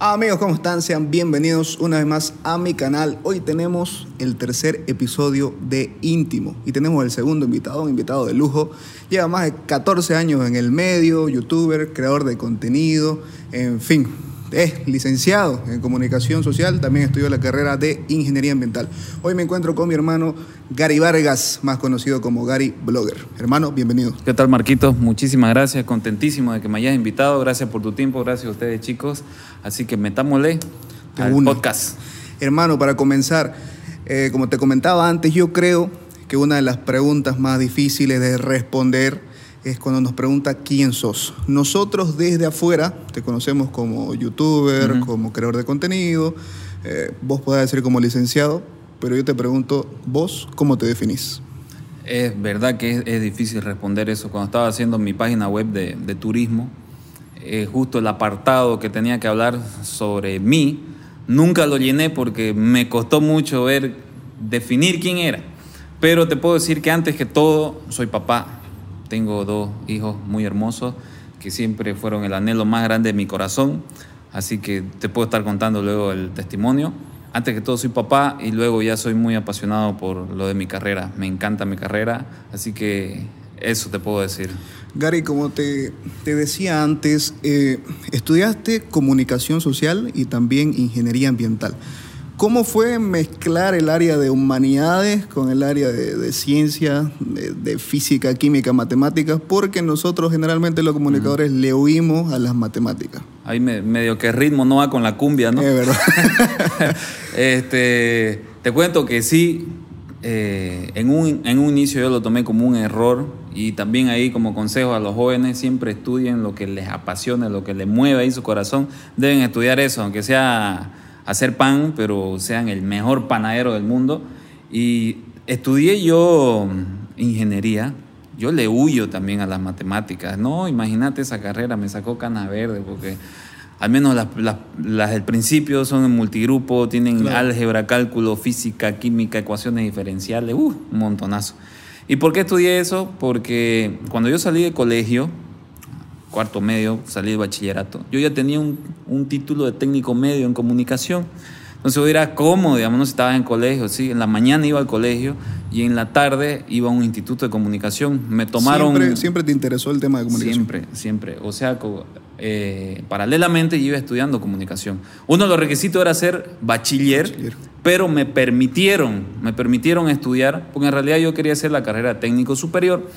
Amigos, ¿cómo están? Sean bienvenidos una vez más a mi canal. Hoy tenemos el tercer episodio de Íntimo y tenemos el segundo invitado, un invitado de lujo. Lleva más de 14 años en el medio, youtuber, creador de contenido, en fin, es licenciado en comunicación social, también estudió la carrera de ingeniería ambiental. Hoy me encuentro con mi hermano Gary Vargas, más conocido como Gary Blogger. Hermano, bienvenido. ¿Qué tal, Marquitos? Muchísimas gracias, contentísimo de que me hayas invitado. Gracias por tu tiempo, gracias a ustedes, chicos. Así que metámosle al podcast. Hermano, para comenzar, eh, como te comentaba antes, yo creo que una de las preguntas más difíciles de responder es cuando nos pregunta quién sos. Nosotros desde afuera te conocemos como youtuber, como creador de contenido, eh, vos podés decir como licenciado, pero yo te pregunto, vos, ¿cómo te definís? Es verdad que es, difícil responder eso. Cuando estaba haciendo mi página web de, turismo, eh, justo el apartado que tenía que hablar sobre mí, nunca lo llené porque me costó mucho ver, definir quién era. Pero te puedo decir que antes que todo, soy papá, tengo dos hijos muy hermosos que siempre fueron el anhelo más grande de mi corazón, así que te puedo estar contando luego el testimonio. Antes que todo soy papá y luego ya soy muy apasionado por lo de mi carrera. Me encanta mi carrera, así que eso te puedo decir. Gary, como te, decía antes, eh, estudiaste comunicación social y también ingeniería ambiental. ¿Cómo fue mezclar el área de humanidades con el área de, ciencia, de, física, química, matemáticas? Porque nosotros generalmente los comunicadores le huimos a las matemáticas. Ahí medio que el ritmo no va con la cumbia, ¿no? Es verdad. este, te cuento que sí, eh, en, un, en un inicio yo lo tomé como un error y también ahí como consejo a los jóvenes siempre estudien lo que les apasiona, lo que les mueve ahí su corazón. Deben estudiar eso, aunque sea hacer pan, pero sean el mejor panadero del mundo. Y estudié yo ingeniería, yo le huyo también a las matemáticas. No, imagínate esa carrera, me sacó cana verde, porque al menos las, del principio son en multigrupo, tienen álgebra, cálculo, física, química, ecuaciones diferenciales, uh, un montonazo. ¿Y por qué estudié eso? Porque cuando yo salí de colegio, cuarto medio, salí de bachillerato, yo ya tenía un, título de técnico medio en comunicación. Entonces yo era cómodo, digamos, no si estabas en colegio, ¿sí? En la mañana iba al colegio y en la tarde iba a un instituto de comunicación. Me tomaron... Siempre, siempre te interesó el tema de comunicación. Siempre, siempre. O sea, eh, paralelamente iba estudiando comunicación. Uno de los requisitos era ser bachiller, bachiller, pero me permitieron, me permitieron estudiar, porque en realidad yo quería hacer la carrera técnico superior.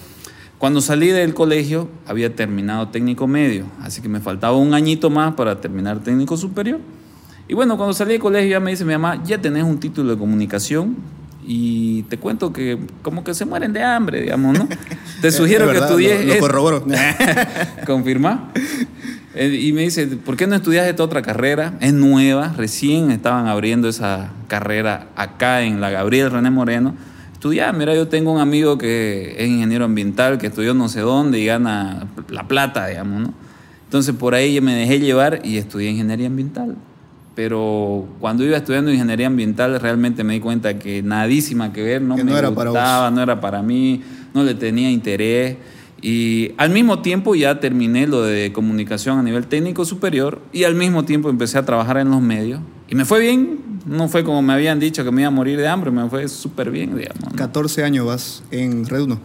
Cuando salí del colegio había terminado técnico medio, así que me faltaba un añito más para terminar técnico superior. Y bueno, cuando salí del colegio ya me dice mi mamá, ya tenés un título de comunicación y te cuento que como que se mueren de hambre, digamos, ¿no? Te sugiero que estudies... Lo, lo corroboro. ¿Confirma? Eh, y me dice, ¿por qué no estudias esta otra carrera? Es nueva, recién estaban abriendo esa carrera acá en la Gabriel René Moreno estudiar. Mira, yo tengo un amigo que es ingeniero ambiental, que estudió no sé dónde y gana la plata, digamos, ¿no? Entonces por ahí me dejé llevar y estudié ingeniería ambiental. Pero cuando iba estudiando ingeniería ambiental realmente me di cuenta que nadísima que ver, no me era gustaba, no era para mí, no le tenía interés. Y al mismo tiempo ya terminé lo de comunicación a nivel técnico superior y al mismo tiempo empecé a trabajar en los medios. Y me fue bien, no fue como me habían dicho que me iba a morir de hambre, me fue súper bien, digamos. 14 años vas en Red 1.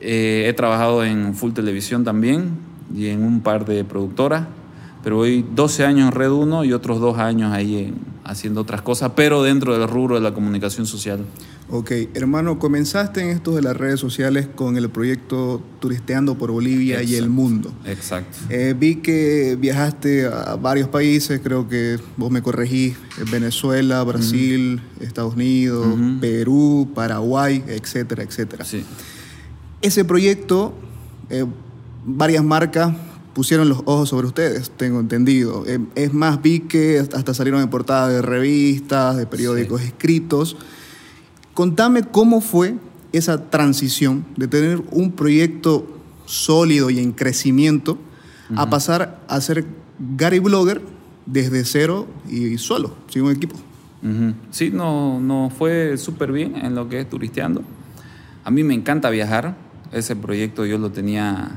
Eh, he trabajado en Full Televisión también y en un par de productoras, pero hoy 12 años en Red 1 y otros dos años ahí haciendo otras cosas, pero dentro del rubro de la comunicación social. Ok, hermano, comenzaste en esto de las redes sociales con el proyecto Turisteando por Bolivia y el Mundo. Exacto. Eh, vi que viajaste a varios países, creo que vos me corregís, Venezuela, Brasil, Estados Unidos, Perú, Paraguay, etcétera, etcétera. Sí. Ese proyecto, eh, varias marcas pusieron los ojos sobre ustedes, tengo entendido. Eh, es más, vi que hasta salieron en portadas de revistas, de periódicos escritos. Contame cómo fue esa transición de tener un proyecto sólido y en crecimiento a pasar a ser Gary Blogger desde cero y solo, sin un equipo. Sí, no, no fue súper bien en lo que es turisteando. A mí me encanta viajar. Ese proyecto yo lo tenía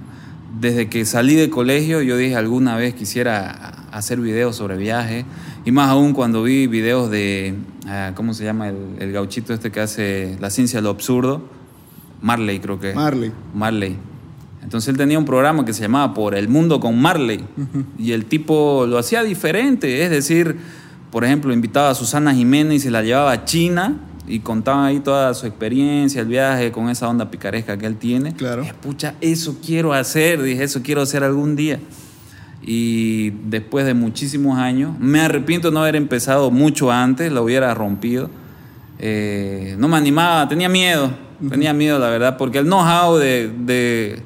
desde que salí de colegio. Yo dije alguna vez quisiera hacer videos sobre viajes. Y más aún cuando vi videos de, ah, ¿cómo se llama? El, el gauchito este que hace la ciencia de lo absurdo. Marley creo que. Marley. Marley. Entonces él tenía un programa que se llamaba Por el Mundo con Marley. Y el tipo lo hacía diferente. Es decir, por ejemplo, invitaba a Susana Jiménez y se la llevaba a China y contaba ahí toda su experiencia, el viaje con esa onda picaresca que él tiene. Claro. Dije, pucha, eso quiero hacer, dije, eso quiero hacer algún día. Y después de muchísimos años, me arrepiento de no haber empezado mucho antes, lo hubiera rompido. Eh, no me animaba, tenía miedo, tenía miedo, la verdad, porque el know-how de, de,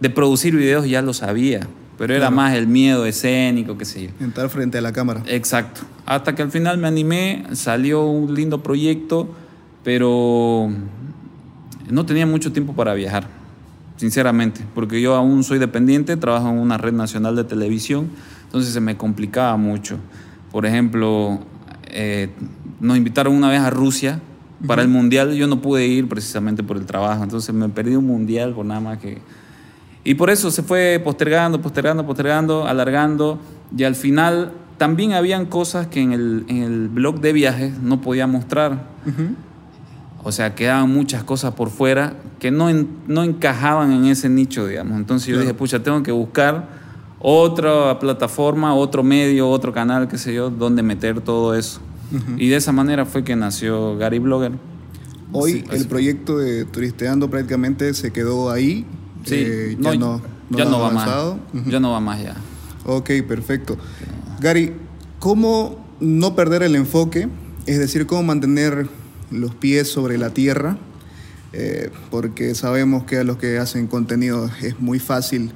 de producir videos ya lo sabía, pero era Claro. más el miedo escénico, qué sé yo. Entrar frente a la cámara. Exacto. Hasta que al final me animé, salió un lindo proyecto, pero no tenía mucho tiempo para viajar, sinceramente, porque yo aún soy dependiente, trabajo en una red nacional de televisión, entonces se me complicaba mucho. Por ejemplo, eh, nos invitaron una vez a Rusia para el Mundial, yo no pude ir precisamente por el trabajo, entonces me perdí un Mundial por nada más que... Y por eso se fue postergando, postergando, postergando, alargando. Y al final también habían cosas que en el, en el blog de viajes no podía mostrar. Ujú. O sea, quedaban muchas cosas por fuera que no, en- no encajaban en ese nicho, digamos. Entonces yo Claro. dije, pucha, tengo que buscar otra plataforma, otro medio, otro canal, qué sé yo, donde meter todo eso. Y de esa manera fue que nació Gary Blogger. Hoy Sí, el así. proyecto de Turisteando prácticamente se quedó ahí. Sí, Eh, ya no, ya no va más. Ya no va más ya. Ok, perfecto. Gary, ¿cómo no perder el enfoque? Es decir, ¿cómo mantener los pies sobre la tierra? Eh, porque sabemos que a los que hacen contenido es muy fácil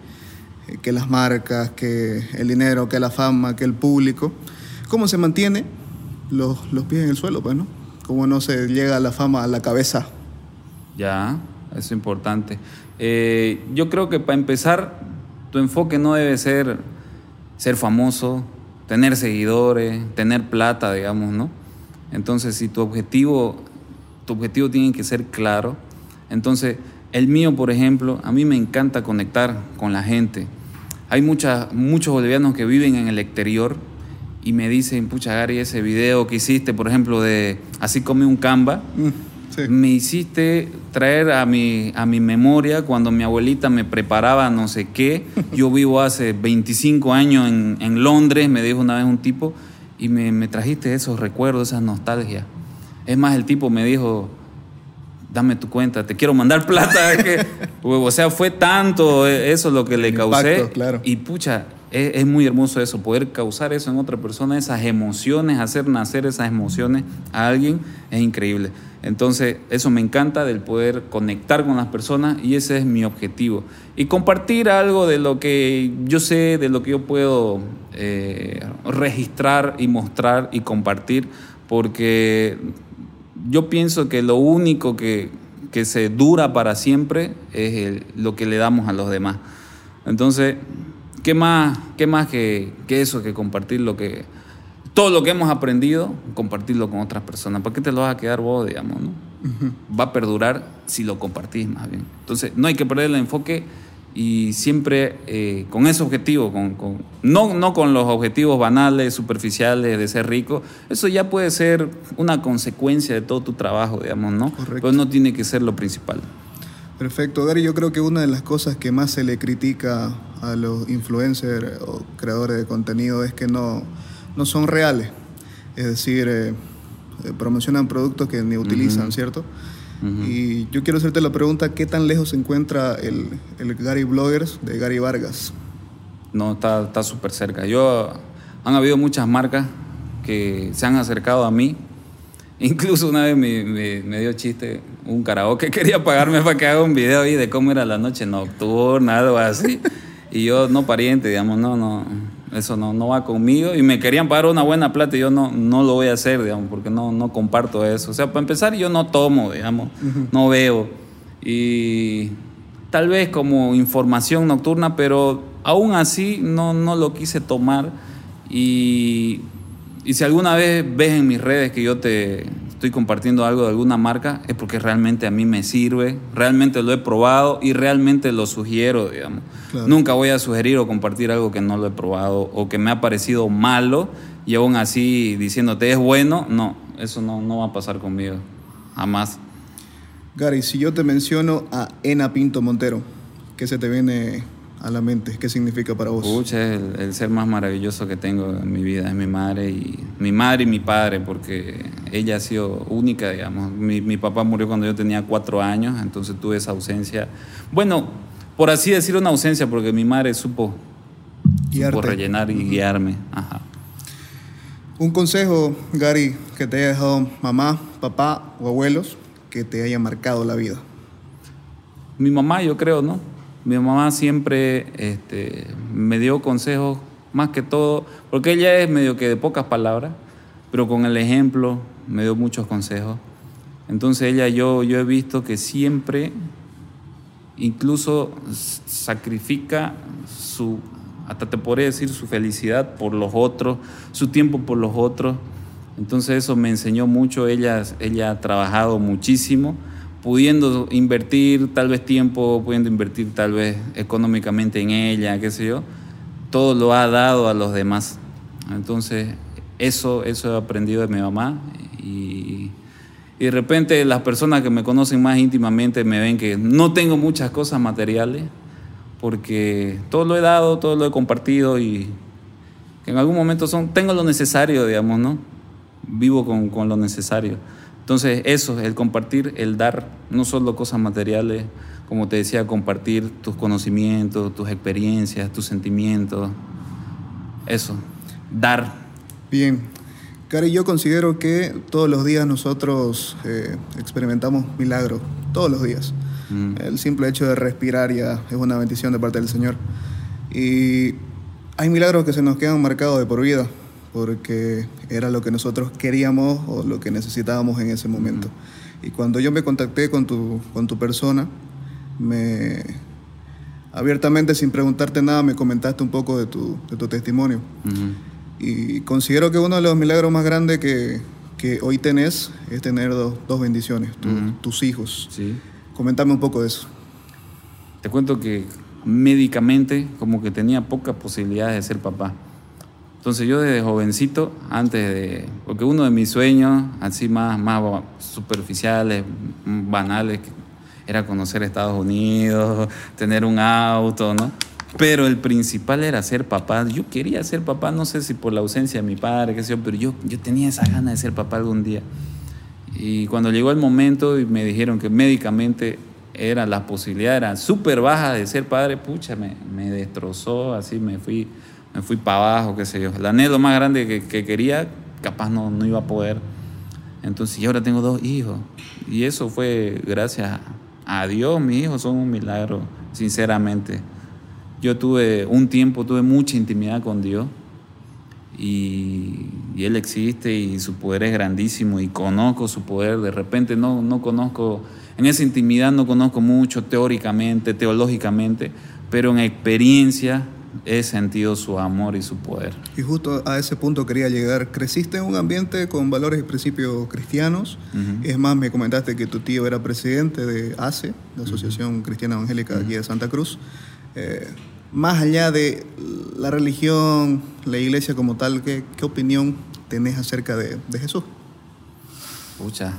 eh, que las marcas, que el dinero, que la fama, que el público. ¿Cómo se mantiene los, los pies en el suelo? Pues, ¿no? ¿Cómo no se llega la fama a la cabeza? Ya, es importante. Eh, yo creo que para empezar, tu enfoque no debe ser ser famoso, tener seguidores, tener plata, digamos, ¿no? Entonces, si tu objetivo, tu objetivo tiene que ser claro, entonces, el mío, por ejemplo, a mí me encanta conectar con la gente. Hay muchas, muchos bolivianos que viven en el exterior y me dicen, pucha, Gary, ese video que hiciste, por ejemplo, de Así come un camba, Mm, sí. me hiciste traer a mi, a mi memoria cuando mi abuelita me preparaba no sé qué. Yo vivo hace 25 años en, en Londres, me dijo una vez un tipo, y me, me trajiste esos recuerdos, esas nostalgias. Es más, el tipo me dijo, dame tu cuenta, te quiero mandar plata. que, o sea, fue tanto eso lo que le causé. claro. Y pucha, es, es muy hermoso eso, poder causar eso en otra persona, esas emociones, hacer nacer esas emociones a alguien, es increíble. Entonces, eso me encanta del poder conectar con las personas y ese es mi objetivo. Y compartir algo de lo que yo sé, de lo que yo puedo eh, registrar y mostrar y compartir, porque yo pienso que lo único que, que se dura para siempre es lo que le damos a los demás. Entonces, ¿qué más, qué más que, que eso, que compartir lo que... Todo lo que hemos aprendido, compartirlo con otras personas. ¿Para qué te lo vas a quedar vos, digamos? ¿no? Va a perdurar si lo compartís más bien. Entonces, no hay que perder el enfoque y siempre eh, con ese objetivo, con, con- no, no con los objetivos banales, superficiales de ser rico. Eso ya puede ser una consecuencia de todo tu trabajo, digamos, ¿no? Correcto. Pero no tiene que ser lo principal. Perfecto, Gary. Yo creo que una de las cosas que más se le critica a los influencers o creadores de contenido es que no, no son reales. Es decir, eh, eh, promocionan productos que ni utilizan, ¿cierto? Y yo quiero hacerte la pregunta, ¿qué tan lejos se encuentra el, el Gary Bloggers de Gary Vargas? No, está está súper cerca. Yo, han habido muchas marcas que se han acercado a mí. Incluso una vez me, me- me dio chiste un karaoke, quería pagarme para que haga un video ahí de cómo era la noche nocturna, algo así. Y yo, no pariente, digamos, no, no, eso no, no va conmigo. Y me querían pagar una buena plata y yo no, no lo voy a hacer, digamos, porque no, no comparto eso. O sea, para empezar, yo no tomo, digamos, no veo. Y tal vez como información nocturna, pero aún así no, no lo quise tomar. Y, y si alguna vez ves en mis redes que yo te, estoy compartiendo algo de alguna marca, es porque realmente a mí me sirve, realmente lo he probado y realmente lo sugiero, digamos. Nunca voy a sugerir o compartir algo que no lo he probado o que me ha parecido malo y aún así diciéndote es bueno, no, eso no, no va a pasar conmigo, jamás. Gary, si yo te menciono a Ena Pinto Montero, ¿qué se te viene a la mente? ¿Qué significa para vos? Pucha, es el, ser más maravilloso que tengo en mi vida, es mi madre y mi madre y mi padre, porque ella ha sido única, digamos. Mi, mi papá murió cuando yo tenía cuatro años, entonces tuve esa ausencia. Bueno, por así decir una ausencia, porque mi madre supo, supo rellenar y guiarme. Ajá. Un consejo, Gary, que te haya dejado mamá, papá o abuelos que te haya marcado la vida? Mi mamá, yo creo, ¿no? Mi mamá siempre este, me dio consejos, más que todo, porque ella es medio que de pocas palabras, pero con el ejemplo me dio muchos consejos. Entonces ella, yo, yo he visto que siempre, incluso sacrifica su, hasta te podría decir, su felicidad por los otros, su tiempo por los otros entonces eso me enseñó mucho, ella, ella ha trabajado muchísimo, pudiendo invertir tal vez tiempo, pudiendo invertir tal vez económicamente en ella, qué sé yo, todo lo ha dado a los demás. Entonces eso, eso he aprendido de mi mamá y, y de repente las personas que me conocen más íntimamente me ven que no tengo muchas cosas materiales porque todo lo he dado, todo lo he compartido y en algún momento son, tengo lo necesario, digamos, ¿no? vivo con, con lo necesario. Entonces eso, el compartir, el dar, no solo cosas materiales, como te decía, compartir tus conocimientos, tus experiencias, tus sentimientos, eso, dar. Bien, Cari, yo considero que todos los días nosotros eh, experimentamos milagros, todos los días. Mm. El simple hecho de respirar ya es una bendición de parte del Señor. Y hay milagros que se nos quedan marcados de por vida porque era lo que nosotros queríamos o lo que necesitábamos en ese momento. Y cuando yo me contacté con tu, con tu persona, me abiertamente, sin preguntarte nada, me comentaste un poco de tu, de tu testimonio. Y considero que uno de los milagros más grandes que, que hoy tenés es tener dos, dos bendiciones, tus hijos. Sí. Comentame un poco de eso. Te cuento que médicamente como que tenía pocas posibilidades de ser papá. Entonces yo desde jovencito, antes de, porque uno de mis sueños, así más, más superficiales, banales, era conocer Estados Unidos, tener un auto, ¿no? Pero el principal era ser papá. Yo quería ser papá, no sé si por la ausencia de mi padre, qué sé yo, pero yo, yo tenía esa gana de ser papá algún día. Y cuando llegó el momento y me dijeron que médicamente era la posibilidad, era súper baja de ser padre, pucha, me, me destrozó, así me fui me fui para abajo, qué sé yo. El anhelo más grande que, quería, capaz no, no iba a poder. Entonces, y ahora tengo dos hijos. Y eso fue gracias a Dios, mis hijos son un milagro, sinceramente. Yo tuve un tiempo, tuve mucha intimidad con Dios y, y, Él existe y su poder es grandísimo y conozco su poder. De repente no, no conozco, en esa intimidad no conozco mucho teóricamente, teológicamente, pero en experiencia he sentido su amor y su poder. Y justo a ese punto quería llegar. Creciste en un ambiente con valores y principios cristianos. Es más, me comentaste que tu tío era presidente de ACE, la Asociación Cristiana Evangélica aquí de Santa Cruz. Eh, más allá de la religión, la iglesia como tal, ¿qué, qué opinión tenés acerca de, de Jesús? Pucha,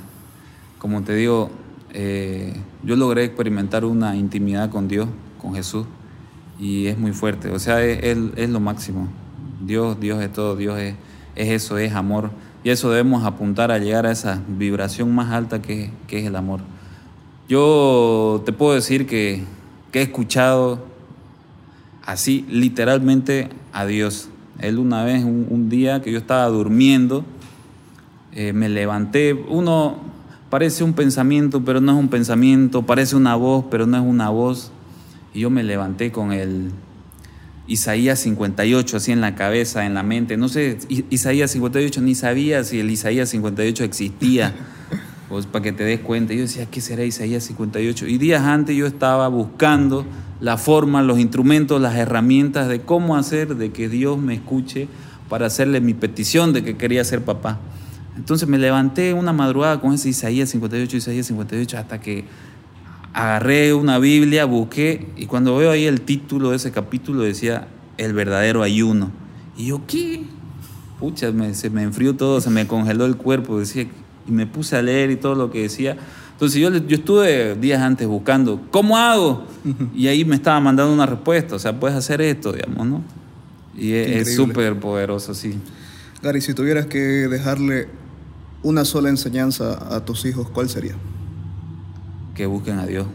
como te digo, eh, yo logré experimentar una intimidad con Dios, con Jesús y es muy fuerte. O sea, es, es, lo máximo. Dios, Dios es todo, Dios es, es, eso, es amor. Y eso debemos apuntar a llegar a esa vibración más alta que, que es el amor. Yo te puedo decir que, que, he escuchado así literalmente a Dios. Él una vez, un, día que yo estaba durmiendo, eh, me levanté. Uno parece un pensamiento, pero no es un pensamiento. Parece una voz, pero no es una voz y yo me levanté con el Isaías 58 así en la cabeza, en la mente. No sé, Isaías 58 ni sabía si el Isaías 58 existía. Pues para que te des cuenta, yo decía, ¿qué será Isaías 58? Y días antes yo estaba buscando la forma, los instrumentos, las herramientas de cómo hacer de que Dios me escuche para hacerle mi petición de que quería ser papá. Entonces me levanté una madrugada con ese Isaías 58, Isaías 58, hasta que agarré una Biblia, busqué, y cuando veo ahí el título de ese capítulo decía El verdadero ayuno. Y yo, ¿qué? Pucha, se me enfrió todo, se me congeló el cuerpo, decía, y me puse a leer y todo lo que decía. Entonces yo, yo estuve días antes buscando, ¿cómo hago? Y ahí me estaba mandando una respuesta, o sea, puedes hacer esto, digamos, ¿no? Y es súper poderoso, sí. Gary, si tuvieras que dejarle una sola enseñanza a tus hijos, ¿cuál sería? Que busquen a Dios.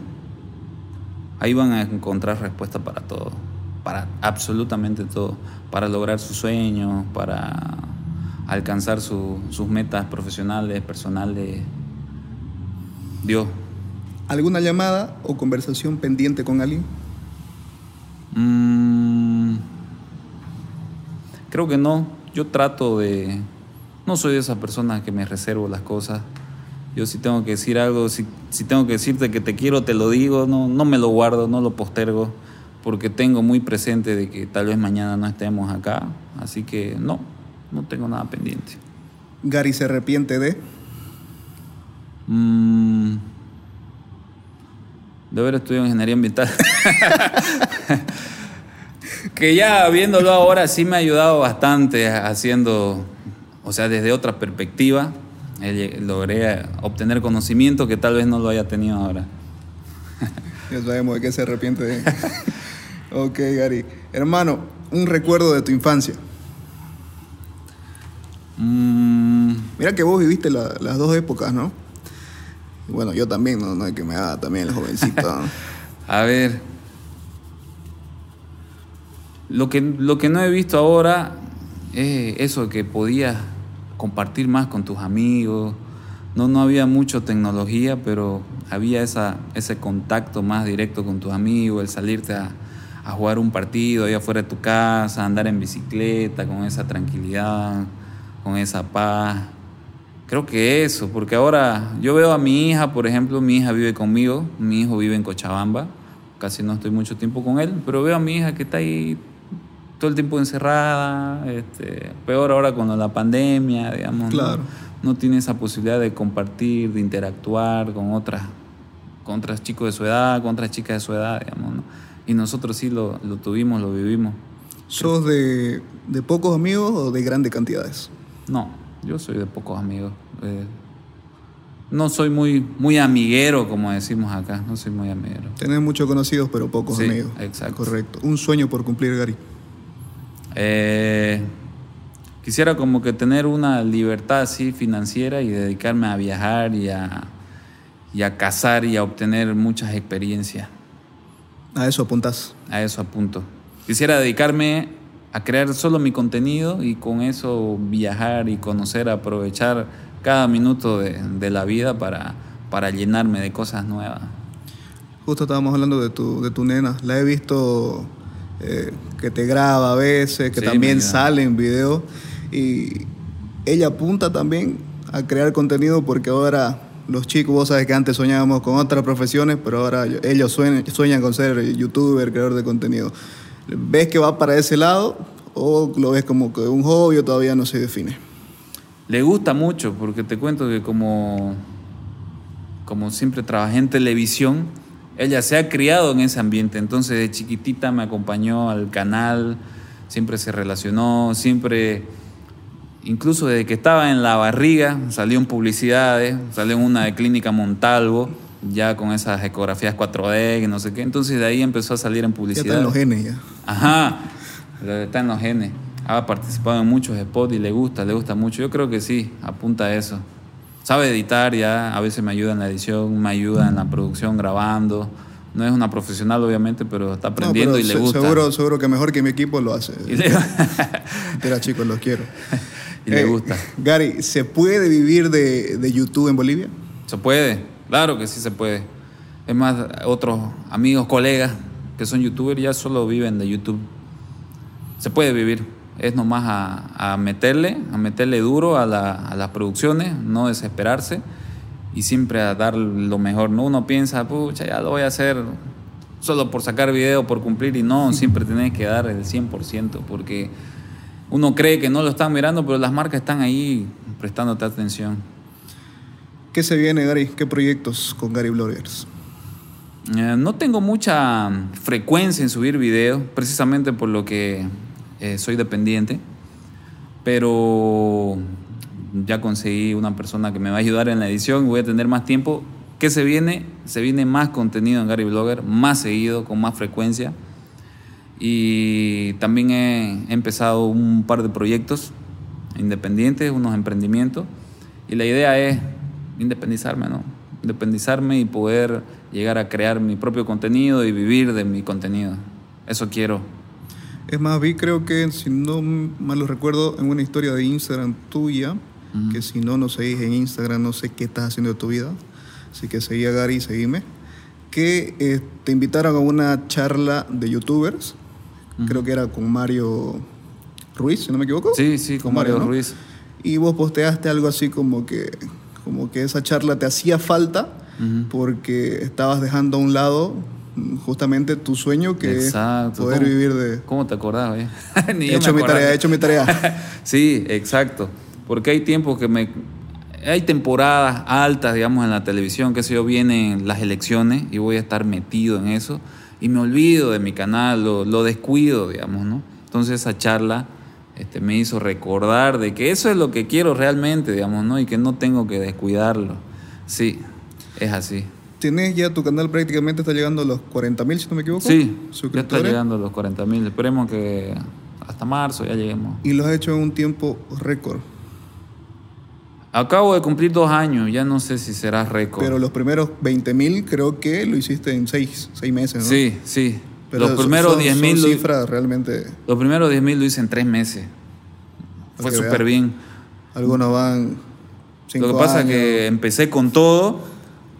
Ahí van a encontrar respuesta para todo, para absolutamente todo, para lograr sus sueños, para alcanzar sus metas profesionales, personales. Dios. ¿Alguna llamada o conversación pendiente con alguien? Mm, creo que no. Yo trato de, no soy de esa persona que me reservo las cosas. Yo si tengo que decir algo, si, si tengo que decirte que te quiero, te lo digo, no, no me lo guardo, no lo postergo, porque tengo muy presente de que tal vez mañana no estemos acá. Así que no, no tengo nada pendiente. Gary se arrepiente de... Mm, de haber estudiado ingeniería ambiental. que ya viéndolo ahora sí me ha ayudado bastante haciendo o sea, desde otra perspectiva, logré obtener conocimiento que tal vez no lo haya tenido ahora. Ya sabemos de qué se arrepiente. De... ok, Gary. Hermano, un recuerdo de tu infancia. Mm. Mira que vos viviste las dos épocas, ¿no? Bueno, yo también, no, no hay que me haga también el jovencito. A ver. Lo que, lo que no he visto ahora es eso que podías compartir más con tus amigos. No, no había mucha tecnología, pero había esa, ese contacto más directo con tus amigos, el salirte a, jugar un partido allá afuera de tu casa, andar en bicicleta con esa tranquilidad, con esa paz. Creo que eso, porque ahora yo veo a mi hija, por ejemplo, mi hija vive conmigo, mi hijo vive en Cochabamba, casi no estoy mucho tiempo con él, pero veo a mi hija que está ahí todo el tiempo encerrada, este, peor ahora con la pandemia, digamos. ¿no? tiene esa posibilidad de compartir, de interactuar con otras, con otras chicos de su edad, con otras chicas de su edad, digamos. ¿no? Y nosotros sí lo, tuvimos, lo vivimos. ¿Sos de, pocos amigos o de grandes cantidades? No, yo soy de pocos amigos. Eh, no soy muy, muy amiguero, como decimos acá. No soy muy amiguero. Tenés muchos conocidos, pero pocos sí, amigos. Exacto. Correcto. Un sueño por cumplir, Gary. Eh, quisiera como que tener una libertad así financiera y dedicarme a viajar y a, y a cazar y a obtener muchas experiencias. A eso apuntas. A eso apunto. Quisiera dedicarme a crear solo mi contenido y con eso viajar y conocer, aprovechar cada minuto de, de la vida para, para llenarme de cosas nuevas. Justo estábamos hablando de tu, de tu nena. La he visto eh, que te graba a veces, que también sale en video. Y ella apunta también a crear contenido porque ahora los chicos, vos sabes que antes soñábamos con otras profesiones, pero ahora ellos sueñan, sueñan con ser youtuber, creador de contenido. ¿Ves que va para ese lado o lo ves como que un hobby o todavía no se define? Le gusta mucho porque te cuento que como, como siempre trabajé en televisión, ella se ha criado en ese ambiente, entonces de chiquitita me acompañó al canal, siempre se relacionó, siempre, incluso desde que estaba en la barriga, salió en publicidades, salió en una de Clínica Montalvo, ya con esas ecografías 4D y no sé qué, entonces de ahí empezó a salir en publicidad. Ya está en los genes ya. Ajá, está en los genes. Ha participado en muchos spots y le gusta, le gusta mucho. Yo creo que sí, apunta a eso sabe editar ya, a veces me ayuda en la edición, me ayuda en la producción, grabando. No es una profesional, obviamente, pero está aprendiendo y le gusta. Seguro, seguro que mejor que mi equipo lo hace. Mira, chicos, los quiero. Y le eh, gusta. Gary, ¿se puede vivir de, de YouTube en Bolivia? Se puede, claro que sí se puede. Es más, otros amigos, colegas que son youtubers ya solo viven de YouTube. Se puede vivir es nomás a, meterle, a meterle duro a, las producciones, no desesperarse y siempre a dar lo mejor. ¿no? Uno piensa, pucha, ya lo voy a hacer solo por sacar video, por cumplir, y no, siempre tenés que dar el 100%, porque uno cree que no lo están mirando, pero las marcas están ahí prestándote atención. ¿Qué se viene, Gary? ¿Qué proyectos con Gary Bloggers? Eh, no tengo mucha frecuencia en subir videos, precisamente por lo que eh, soy dependiente, pero ya conseguí una persona que me va a ayudar en la edición voy a tener más tiempo. ¿Qué se viene? Se viene más contenido en Gary Blogger, más seguido, con más frecuencia. Y también he, empezado un par de proyectos independientes, unos emprendimientos. Y la idea es independizarme, ¿no? Independizarme y poder llegar a crear mi propio contenido y vivir de mi contenido. Eso quiero. Es más, vi creo que, si no mal lo recuerdo, en una historia de Instagram tuya, que si no nos seguís en Instagram, no sé qué estás haciendo de tu vida. Así que seguí a Gary y seguime. Que eh, te invitaron a una charla de youtubers. Creo que era con Mario Ruiz, si no me equivoco. Sí, sí, con, Mario, Ruiz. Y vos posteaste algo así como que, como que esa charla te hacía falta porque estabas dejando a un lado justamente tu sueño que es poder vivir de... ¿Cómo te acordás? Eh? he hecho mi tarea, he hecho mi tarea. sí, exacto. Porque hay tiempos que me... Hay temporadas altas, digamos, en la televisión, que sé yo, vienen las elecciones y voy a estar metido en eso y me olvido de mi canal, lo, lo descuido, digamos, ¿no? Entonces esa charla este, me hizo recordar de que eso es lo que quiero realmente, digamos, ¿no? Y que no tengo que descuidarlo. Sí, es así. ¿Tienes ya tu canal prácticamente está llegando a los 40 mil, si no me equivoco? Sí, ya está llegando a los 40 mil. Esperemos que hasta marzo ya lleguemos. Y lo has hecho en un tiempo récord. Acabo de cumplir dos años, ya no sé si será récord. Pero los primeros 20 mil creo que lo hiciste en seis, seis meses, ¿no? Sí, sí. los primeros 10 mil. cifras realmente. Los primeros 10 mil lo hice en tres meses. Fue súper bien. Algunos van. Cinco lo que pasa es que empecé con todo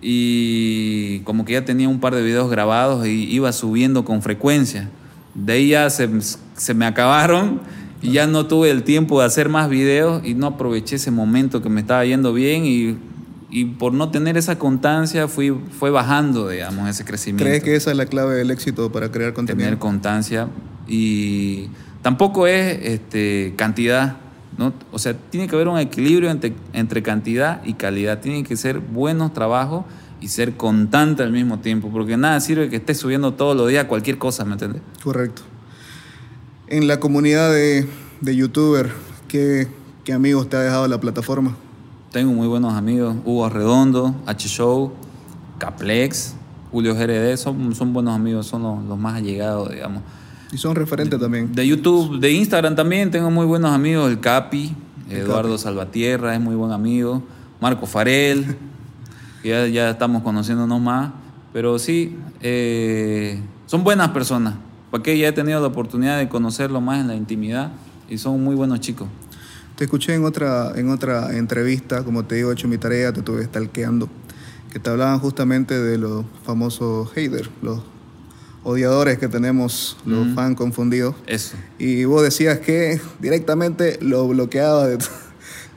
y como que ya tenía un par de videos grabados y iba subiendo con frecuencia. De ahí ya se, se me acabaron y ya no tuve el tiempo de hacer más videos y no aproveché ese momento que me estaba yendo bien y, y por no tener esa constancia fui, fue bajando, digamos, ese crecimiento. ¿Crees que esa es la clave del éxito para crear contenido? Tener constancia y tampoco es este, cantidad, ¿no? O sea, tiene que haber un equilibrio entre, entre cantidad y calidad. Tienen que ser buenos trabajos y ser constante al mismo tiempo, porque nada sirve que estés subiendo todos los días cualquier cosa, ¿me entiendes? Correcto en la comunidad de, de youtuber, ¿qué, amigos te ha dejado la plataforma? Tengo muy buenos amigos, Hugo Redondo, H-Show, Caplex, Julio GRD, son, son buenos amigos, son los, más allegados, digamos. Y son referentes también. De YouTube, de Instagram también. Tengo muy buenos amigos, el Capi, Eduardo Salvatierra es muy buen amigo, Marco Farel, ya, ya estamos conociéndonos más, pero sí, eh, son buenas personas. Porque ya he tenido la oportunidad de conocerlo más en la intimidad y son muy buenos chicos. Te escuché en otra, en otra entrevista, como te digo, he hecho mi tarea, te estuve stalkeando, que te hablaban justamente de los famosos haters, los odiadores que tenemos, los fans confundidos. Eso. Y vos decías que directamente lo bloqueaba de tu,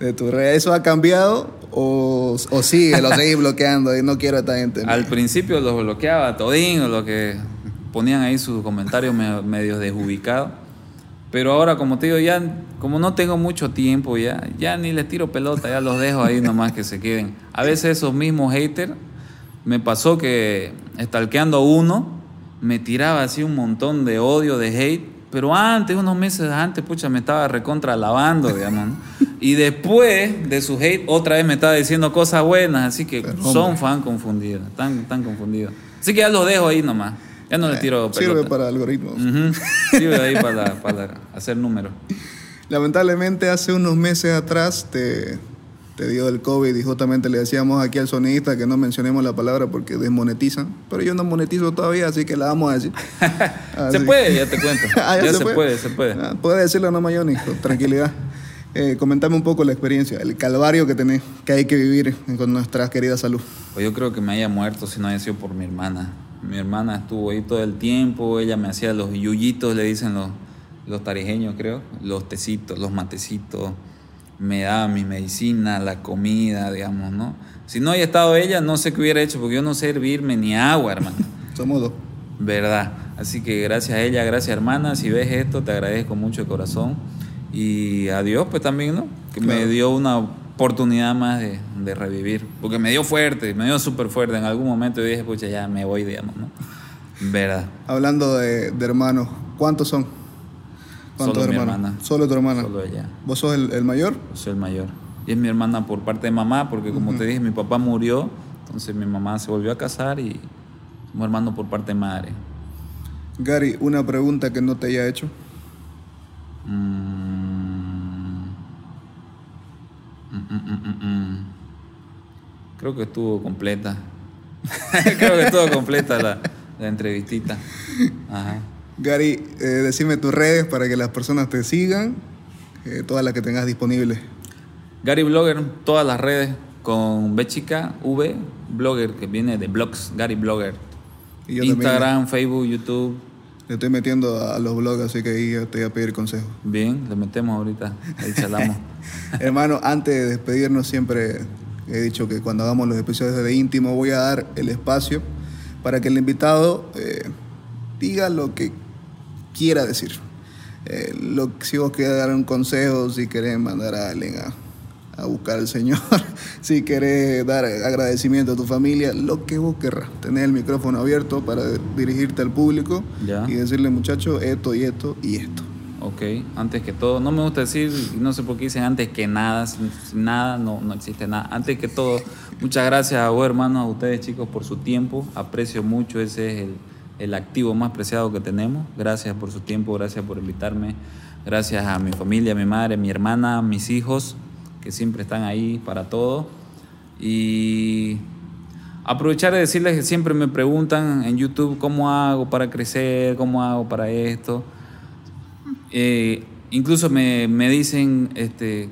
de tu red. ¿Eso ha cambiado o, o sigue, lo seguís bloqueando y no quiero a esta gente? Al principio los bloqueaba todín, o lo que ponían ahí sus comentarios medio, desubicados. Pero ahora, como te digo, ya como no tengo mucho tiempo, ya, ya ni les tiro pelota, ya los dejo ahí nomás que se queden. A veces esos mismos haters, me pasó que estalqueando uno, me tiraba así un montón de odio, de hate, pero antes, unos meses antes, pucha, me estaba recontra alabando, digamos. Y después de su hate, otra vez me estaba diciendo cosas buenas, así que son fan confundidos, tan, tan confundidos. Así que ya los dejo ahí nomás. Ya no le tiro pelota. Sirve para algoritmos. Sirve ahí para, para hacer números. Lamentablemente hace unos meses atrás te, te dio el COVID y justamente le decíamos aquí al sonidista que no mencionemos la palabra porque desmonetizan. Pero yo no monetizo todavía, así que la vamos a decir. se puede, ya te cuento. Ah, ya, se, puede? se puede. Ah, puede decirlo, no Mayoni, con tranquilidad. Eh, comentame un poco la experiencia, el calvario que tenés, que hay que vivir con nuestra querida salud. Pues yo creo que me haya muerto si no haya sido por mi hermana. Mi hermana estuvo ahí todo el tiempo, ella me hacía los yuyitos, le dicen los, los tarijeños, creo, los tecitos, los matecitos, me daba mi medicina, la comida, digamos, ¿no? Si no haya estado ella, no sé qué hubiera hecho, porque yo no sé hervirme ni agua, hermano. Somos dos. ¿Verdad? Así que gracias a ella, gracias hermana, si ves esto, te agradezco mucho de corazón. Y a Dios, pues también, ¿no? Que me dio una oportunidad más de, de revivir. Porque me dio fuerte, me dio súper fuerte. En algún momento yo dije, pucha, ya me voy, digamos, ¿no? Verdad. Hablando de, de hermanos, ¿cuántos son? ¿Cuántos Solo mi hermanos? hermana. Solo tu hermana. Solo ella. ¿Vos sos el, el mayor? Yo soy el mayor. Y es mi hermana por parte de mamá, porque como te dije, mi papá murió, entonces mi mamá se volvió a casar y somos hermanos por parte de madre. Gary, una pregunta que no te haya hecho. Mm, mm, mm. Creo que estuvo completa. Creo que estuvo completa la, la entrevistita. Ajá. Gary, eh, decime tus redes para que las personas te sigan, eh, todas las que tengas disponibles. Gary Blogger, todas las redes con B chica, V, Blogger, que viene de blogs, Gary Blogger. Y yo también Instagram, Facebook, YouTube. Le estoy metiendo a los blogs, así que ahí te voy a pedir consejo. Bien, le metemos ahorita, ahí charlamos. Hermano, antes de despedirnos, siempre he dicho que cuando hagamos los episodios de íntimo voy a dar el espacio para que el invitado eh, diga lo que quiera decir. Eh, lo, si vos querés dar un consejo, si querés mandar a alguien a, a buscar al Señor, si querés dar agradecimiento a tu familia, lo que vos querrás. Tener el micrófono abierto para dirigirte al público Ya. y decirle, muchacho, esto y esto y esto. Ok, antes que todo, no me gusta decir, no sé por qué dicen antes que nada, sin, sin nada no, no existe nada. Antes que todo, muchas gracias a vos hermanos, a ustedes chicos por su tiempo, aprecio mucho, ese es el, el activo más preciado que tenemos. Gracias por su tiempo, gracias por invitarme, gracias a mi familia, a mi madre, a mi hermana, a mis hijos, que siempre están ahí para todo. Y aprovechar de decirles que siempre me preguntan en YouTube cómo hago para crecer, cómo hago para esto. Eh, incluso me, me dicen este,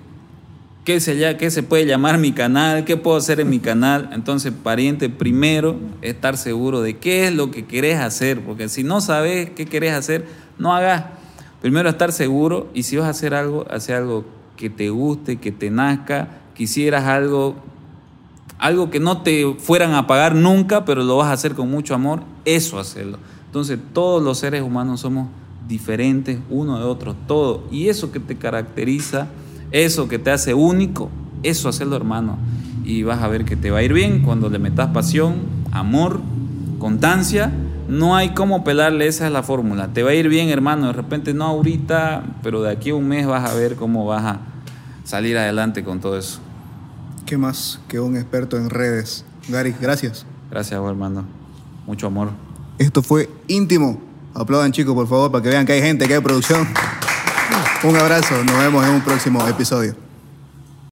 ¿qué, se, qué se puede llamar mi canal, qué puedo hacer en mi canal. Entonces, pariente, primero estar seguro de qué es lo que querés hacer, porque si no sabes qué querés hacer, no hagas. Primero estar seguro y si vas a hacer algo, hacer algo que te guste, que te nazca, quisieras algo algo que no te fueran a pagar nunca, pero lo vas a hacer con mucho amor, eso hacerlo. Entonces todos los seres humanos somos diferentes uno de otro, todo. Y eso que te caracteriza, eso que te hace único, eso hacerlo hermano. Y vas a ver que te va a ir bien cuando le metas pasión, amor, constancia. No hay cómo pelarle, esa es la fórmula. Te va a ir bien hermano, de repente no ahorita, pero de aquí a un mes vas a ver cómo vas a salir adelante con todo eso. ¿Qué más que un experto en redes? Gary, gracias. Gracias, hermano. Mucho amor. Esto fue íntimo. Aplaudan chicos, por favor, para que vean que hay gente, que hay producción. Un abrazo, nos vemos en un próximo episodio.